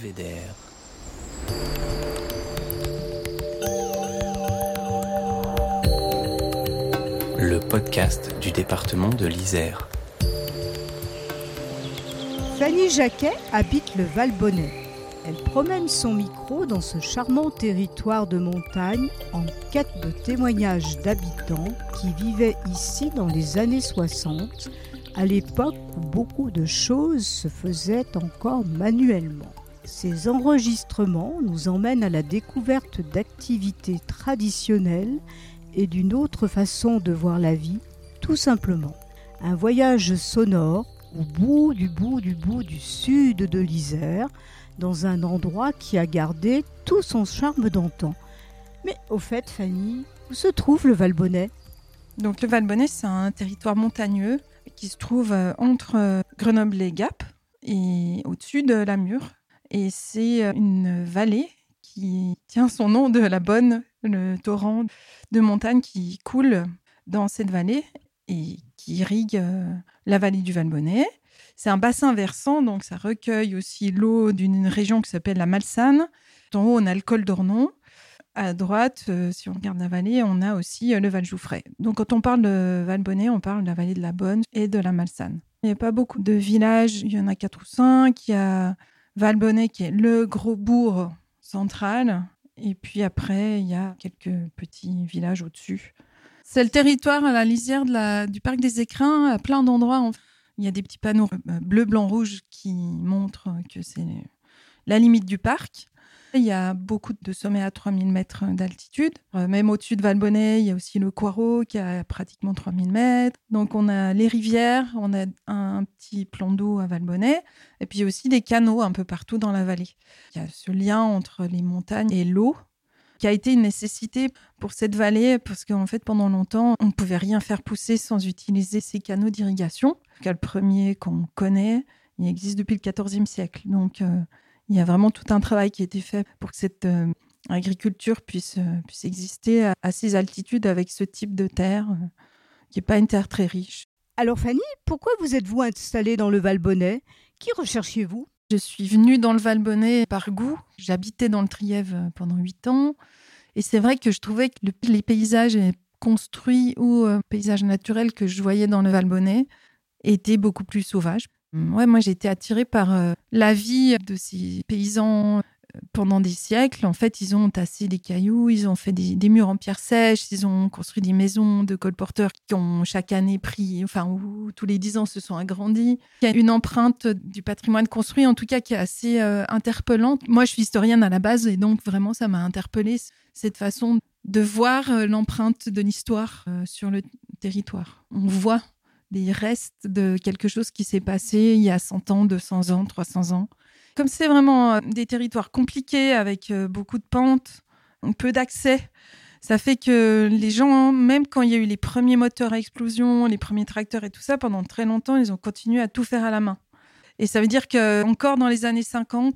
Belvédère. Le podcast du département de l'Isère. Fanny Jacquet habite le Valbonnet. Elle promène son micro dans ce charmant territoire de montagne en quête de témoignages d'habitants qui vivaient ici dans les années 60, à l'époque où beaucoup de choses se faisaient encore manuellement. Ces enregistrements nous emmènent à la découverte d'activités traditionnelles et d'une autre façon de voir la vie, tout simplement. Un voyage sonore au bout du bout du bout du sud de l'Isère, dans un endroit qui a gardé tout son charme d'antan. Mais au fait, Fanny, où se trouve le Valbonnet? Donc le Valbonnet, c'est un territoire montagneux qui se trouve euh, entre euh, Grenoble et Gap et au-dessus de la Mure. Et c'est euh, une vallée qui tient son nom de la Bonne, le torrent de montagne qui coule dans cette vallée et qui irrigue la vallée du Valbonnet. C'est un bassin versant, donc ça recueille aussi l'eau d'une région qui s'appelle la Malsane. En haut, on a le col d'Ornon. À droite, euh, si on regarde la vallée, on a aussi euh, le Val Jouffret. Donc quand on parle de Valbonnet, on parle de la vallée de la Bonne et de la Malsane. Il n'y a pas beaucoup de villages, il y en a quatre ou cinq. Il y a Valbonnet qui est le gros bourg central. Et puis après, il y a quelques petits villages au-dessus. C'est le territoire à la lisière du parc des Écrins, à plein d'endroits. Il y a des petits panneaux euh, bleu, blanc, rouge qui montrent que c'est la limite du parc. Il y a beaucoup de sommets à 3000 mètres d'altitude. Euh, même au-dessus de Valbonnet, il y a aussi le Coirot qui a pratiquement 3000 mètres. Donc on a les rivières, on a un petit plan d'eau à Valbonnet, et puis aussi des canaux un peu partout dans la vallée. Il y a ce lien entre les montagnes et l'eau qui a été une nécessité pour cette vallée parce qu'en fait pendant longtemps on ne pouvait rien faire pousser sans utiliser ces canaux d'irrigation. Le premier qu'on connaît, il existe depuis le XIVe siècle. Donc euh, il y a vraiment tout un travail qui a été fait pour que cette euh, agriculture puisse, euh, puisse exister à, ces altitudes avec ce type de terre qui n'est pas une terre très riche. Alors Fanny, pourquoi vous êtes-vous installée dans le Valbonnet Qui recherchiez-vous? Je suis venue dans le Valbonnet par goût. J'habitais dans le Trièvre pendant huit ans. Et c'est vrai que je trouvais que les paysages construits ou paysages naturels que je voyais dans le Valbonnet étaient beaucoup plus sauvages. Ouais, moi j'ai été attirée par euh, la vie de ces paysans euh, pendant des siècles. En fait, ils ont tassé des cailloux, ils ont fait des, murs en pierre sèche, ils ont construit des maisons de colporteurs qui ont chaque année pris, enfin, où tous les dix ans se sont agrandis. Il y a une empreinte du patrimoine construit, en tout cas, qui est assez euh, interpellante. Moi, je suis historienne à la base, et donc vraiment, ça m'a interpellée cette façon de voir l'empreinte de l'histoire sur le territoire. On voit des restes de quelque chose qui s'est passé il y a 100 ans, 200 ans, 300 ans. Comme c'est vraiment euh, des territoires compliqués avec euh, beaucoup de pentes, peu d'accès, ça fait que les gens, même quand il y a eu les premiers moteurs à explosion, les premiers tracteurs et tout ça, pendant très longtemps, ils ont continué à tout faire à la main. Et ça veut dire que encore dans les années 50,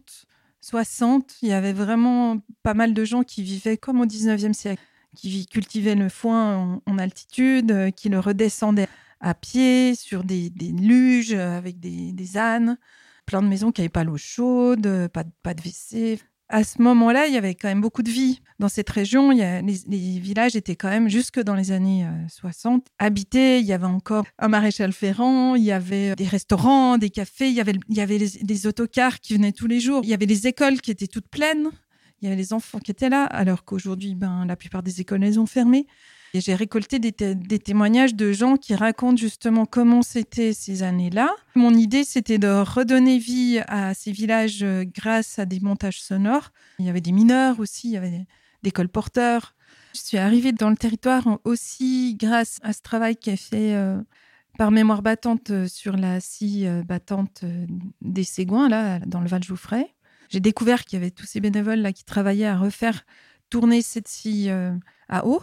60, il y avait vraiment pas mal de gens qui vivaient comme au 19e siècle, qui cultivaient le foin en, en altitude, euh, qui le redescendaient à pied, sur des, luges avec des, ânes, plein de maisons qui n'avaient pas l'eau chaude, pas, pas de WC. À ce moment-là, il y avait quand même beaucoup de vie. Dans cette région, il y a, les, villages étaient quand même, jusque dans les années 60, euh, habités. Il y avait encore un maréchal ferrand, il y avait des restaurants, des cafés, il y avait, il y avait autocars qui venaient tous les jours, il y avait les écoles qui étaient toutes pleines, il y avait les enfants qui étaient là, alors qu'aujourd'hui, ben, la plupart des écoles, elles ont fermé. J'ai récolté des, témoignages de gens qui racontent justement comment c'était ces années-là. Mon idée, c'était de redonner vie à ces villages euh, grâce à des montages sonores. Il y avait des mineurs aussi, il y avait des, colporteurs. Je suis arrivée dans le territoire aussi grâce à ce travail qui est fait euh, par Mémoire battante euh, sur la scie battante des Ségouins, là, dans le Val-Jouffret. J'ai découvert qu'il y avait tous ces bénévoles là qui travaillaient à refaire tourner cette scie à eau.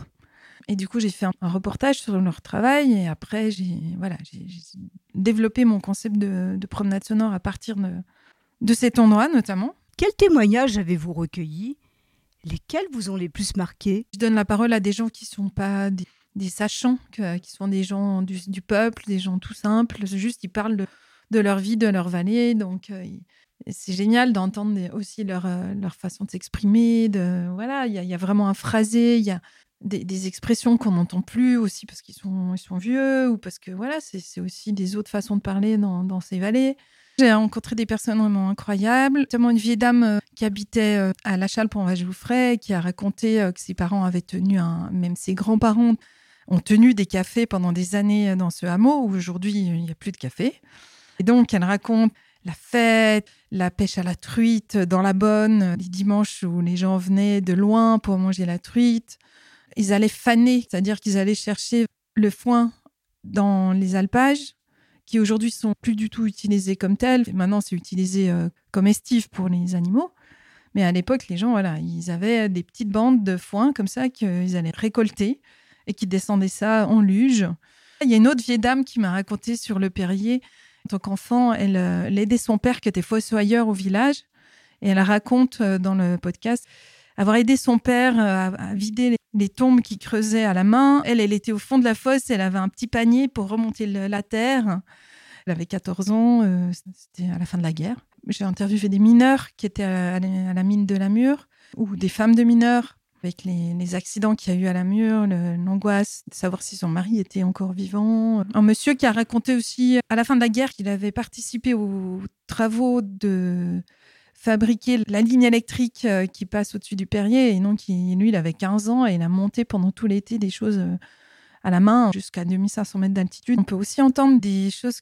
Et du coup, j'ai fait un, reportage sur leur travail et après, j'ai voilà, développé mon concept de, promenade sonore à partir de, de cet endroit notamment. Quels témoignages avez-vous recueillis? Lesquels vous ont les plus marqués? Je donne la parole à des gens qui ne sont pas des, sachants, qui sont des gens du, peuple, des gens tout simples. Juste, ils parlent de, leur vie, de leur vallée. Donc, euh, c'est génial d'entendre aussi leur, euh, leur façon de s'exprimer. De, voilà, il y, a vraiment un phrasé, il y a des, expressions qu'on n'entend plus aussi parce qu'ils sont, ils sont vieux ou parce que voilà, c'est aussi des autres façons de parler dans, ces vallées. J'ai rencontré des personnes vraiment incroyables, notamment une vieille dame euh, qui habitait euh, à La Chale pour Vajoufray, qui a raconté que ses parents avaient tenu un, même ses grands-parents ont tenu des cafés pendant des années dans ce hameau où aujourd'hui il n'y a plus de café. Et donc elle raconte la fête, la pêche à la truite dans la bonne, les dimanches où les gens venaient de loin pour manger la truite. Ils allaient faner, c'est-à-dire qu'ils allaient chercher le foin dans les alpages, qui aujourd'hui sont plus du tout utilisés comme tels. Maintenant, c'est utilisé euh, comme estive pour les animaux. Mais à l'époque, les gens, voilà, ils avaient des petites bandes de foin comme ça qu'ils allaient récolter et qui descendaient ça en luge. Il y a une autre vieille dame qui m'a raconté sur le Perrier en tant qu'enfant, elle, euh, elle, aidait son père qui était fossoyeur au village. Et elle raconte euh, dans le podcast avoir aidé son père euh, à, vider les, tombes qu'il creusait à la main. Elle, elle était au fond de la fosse, elle avait un petit panier pour remonter la terre. Elle avait 14 ans, c'était à la fin de la guerre. J'ai interviewé des mineurs qui étaient à, la mine de la Mure ou des femmes de mineurs avec les, accidents qu'il y a eu à la mur, l'angoisse de savoir si son mari était encore vivant. Un monsieur qui a raconté aussi à la fin de la guerre qu'il avait participé aux travaux de fabriquer la ligne électrique euh, qui passe au-dessus du Perrier. Et donc, lui, il avait 15 ans et il a monté pendant tout l'été des choses euh, à la main jusqu'à 2500 mètres d'altitude. On peut aussi entendre des choses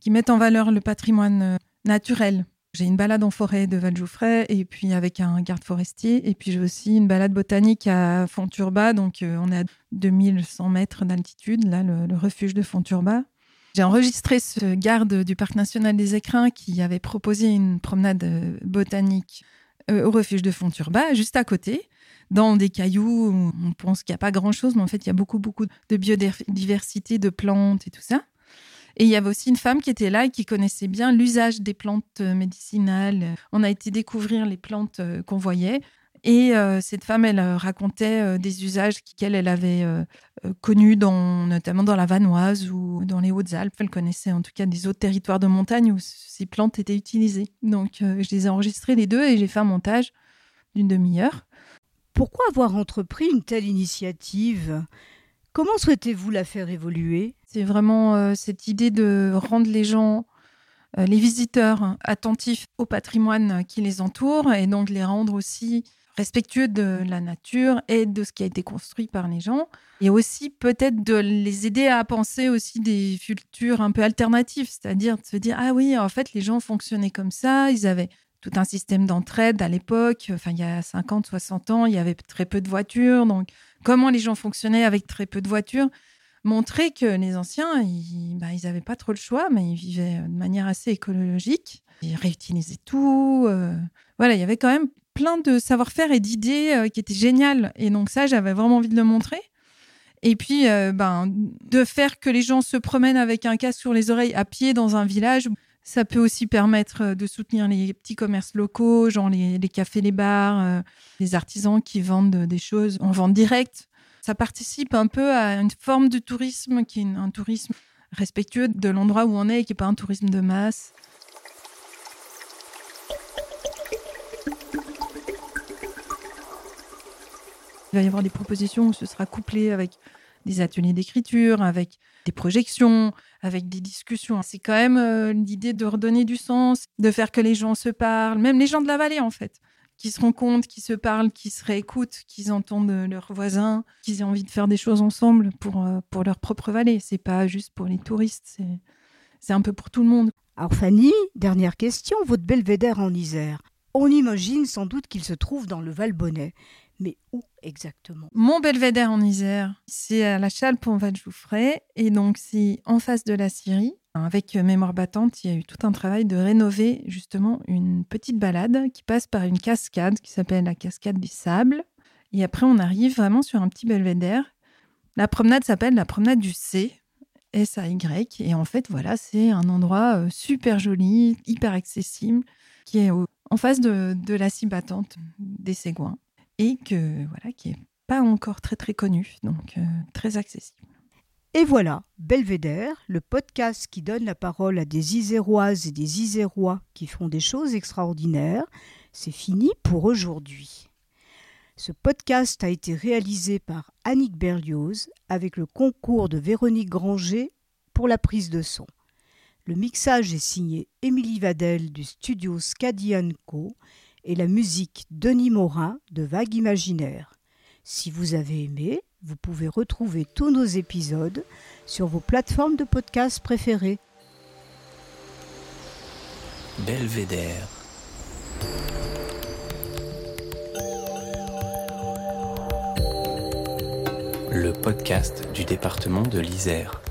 qui mettent en valeur le patrimoine euh, naturel. J'ai une balade en forêt de Valjoufray et puis avec un garde forestier. Et puis j'ai aussi une balade botanique à Fonturba. Donc on est à 2100 mètres d'altitude, là, le, refuge de Fonturba. J'ai enregistré ce garde du Parc national des Écrins qui avait proposé une promenade euh, botanique euh, au refuge de Fonturba, juste à côté, dans des cailloux. On pense qu'il n'y a pas grand-chose, mais en fait, il y a beaucoup, beaucoup de biodiversité, de plantes et tout ça. Et il y avait aussi une femme qui était là et qui connaissait bien l'usage des plantes euh, médicinales. On a été découvrir les plantes qu'on voyait. Et euh, cette femme, elle racontait des usages qu'elle elle avait connus, dans, notamment dans la Vanoise ou dans les Hautes-Alpes. Elle connaissait en tout cas des autres territoires de montagne où ces plantes étaient utilisées. Donc, je les ai enregistrées les deux et j'ai fait un montage d'une demi-heure. Pourquoi avoir entrepris une telle initiative? Comment souhaitez-vous la faire évoluer? C'est vraiment euh, cette idée de rendre les gens, euh, les visiteurs, attentifs au patrimoine qui les entoure et donc les rendre aussi respectueux de la nature et de ce qui a été construit par les gens. Et aussi peut-être de les aider à penser aussi des futurs un peu alternatives, c'est-à-dire de se dire, ah oui, en fait, les gens fonctionnaient comme ça, ils avaient tout un système d'entraide à l'époque. Enfin, il y a 50, 60 ans, il y avait très peu de voitures. Donc, comment les gens fonctionnaient avec très peu de voitures montrer que les anciens, ils n'avaient bah, pas trop le choix, mais ils vivaient de manière assez écologique. Ils réutilisaient tout. Euh. Voilà, il y avait quand même plein de savoir-faire et d'idées euh, qui étaient géniales. Et donc ça, j'avais vraiment envie de le montrer. Et puis, euh, ben, de faire que les gens se promènent avec un casque sur les oreilles à pied dans un village ça peut aussi permettre euh, de soutenir les petits commerces locaux, genre les, cafés, les bars, les artisans qui vendent des choses en vente directe. Ça participe un peu à une forme de tourisme qui est un tourisme respectueux de l'endroit où on est et qui n'est pas un tourisme de masse. Il va y avoir des propositions où ce sera couplé avec des ateliers d'écriture, avec des projections, avec des discussions. C'est quand même euh, l'idée de redonner du sens, de faire que les gens se parlent, même les gens de la vallée en fait, qui se rencontrent, qui se parlent, qui se réécoutent, qui entendent leurs voisins, qui aient envie de faire des choses ensemble pour, euh, pour leur propre vallée. C'est pas juste pour les touristes, c'est un peu pour tout le monde. Alors Fanny, dernière question, votre belvédère en Isère. On imagine sans doute qu'il se trouve dans le Val-Bonnet. Mais où exactement? Mon belvédère en Isère, c'est à la Chalpe en Val-Jouffray. Et donc, c'est en face de la Syrie. Avec Mémoire battante, il y a eu tout un travail de rénover justement une petite balade qui passe par une cascade qui s'appelle la cascade des sables. Et après, on arrive vraiment sur un petit belvédère. La promenade s'appelle la promenade du C, S-A-Y. Et en fait, voilà, c'est un endroit euh, super joli, hyper accessible, qui est en face de, de la scie battante des Ségouins et que voilà qui est pas encore très très connu, donc euh, très accessible. Et voilà, Belvédère, le podcast qui donne la parole à des Iséroises et des Isérois qui font des choses extraordinaires, c'est fini pour aujourd'hui. Ce podcast a été réalisé par Annick Berlioz avec le concours de Véronique Granger pour la prise de son. Le mixage est signé Émilie Vadel du studio Scadian Co et la musique Denis Morin de Vague Imaginaire. Si vous avez aimé, vous pouvez retrouver tous nos épisodes sur vos plateformes de podcast préférées. Belvédère. Le podcast du département de l'Isère.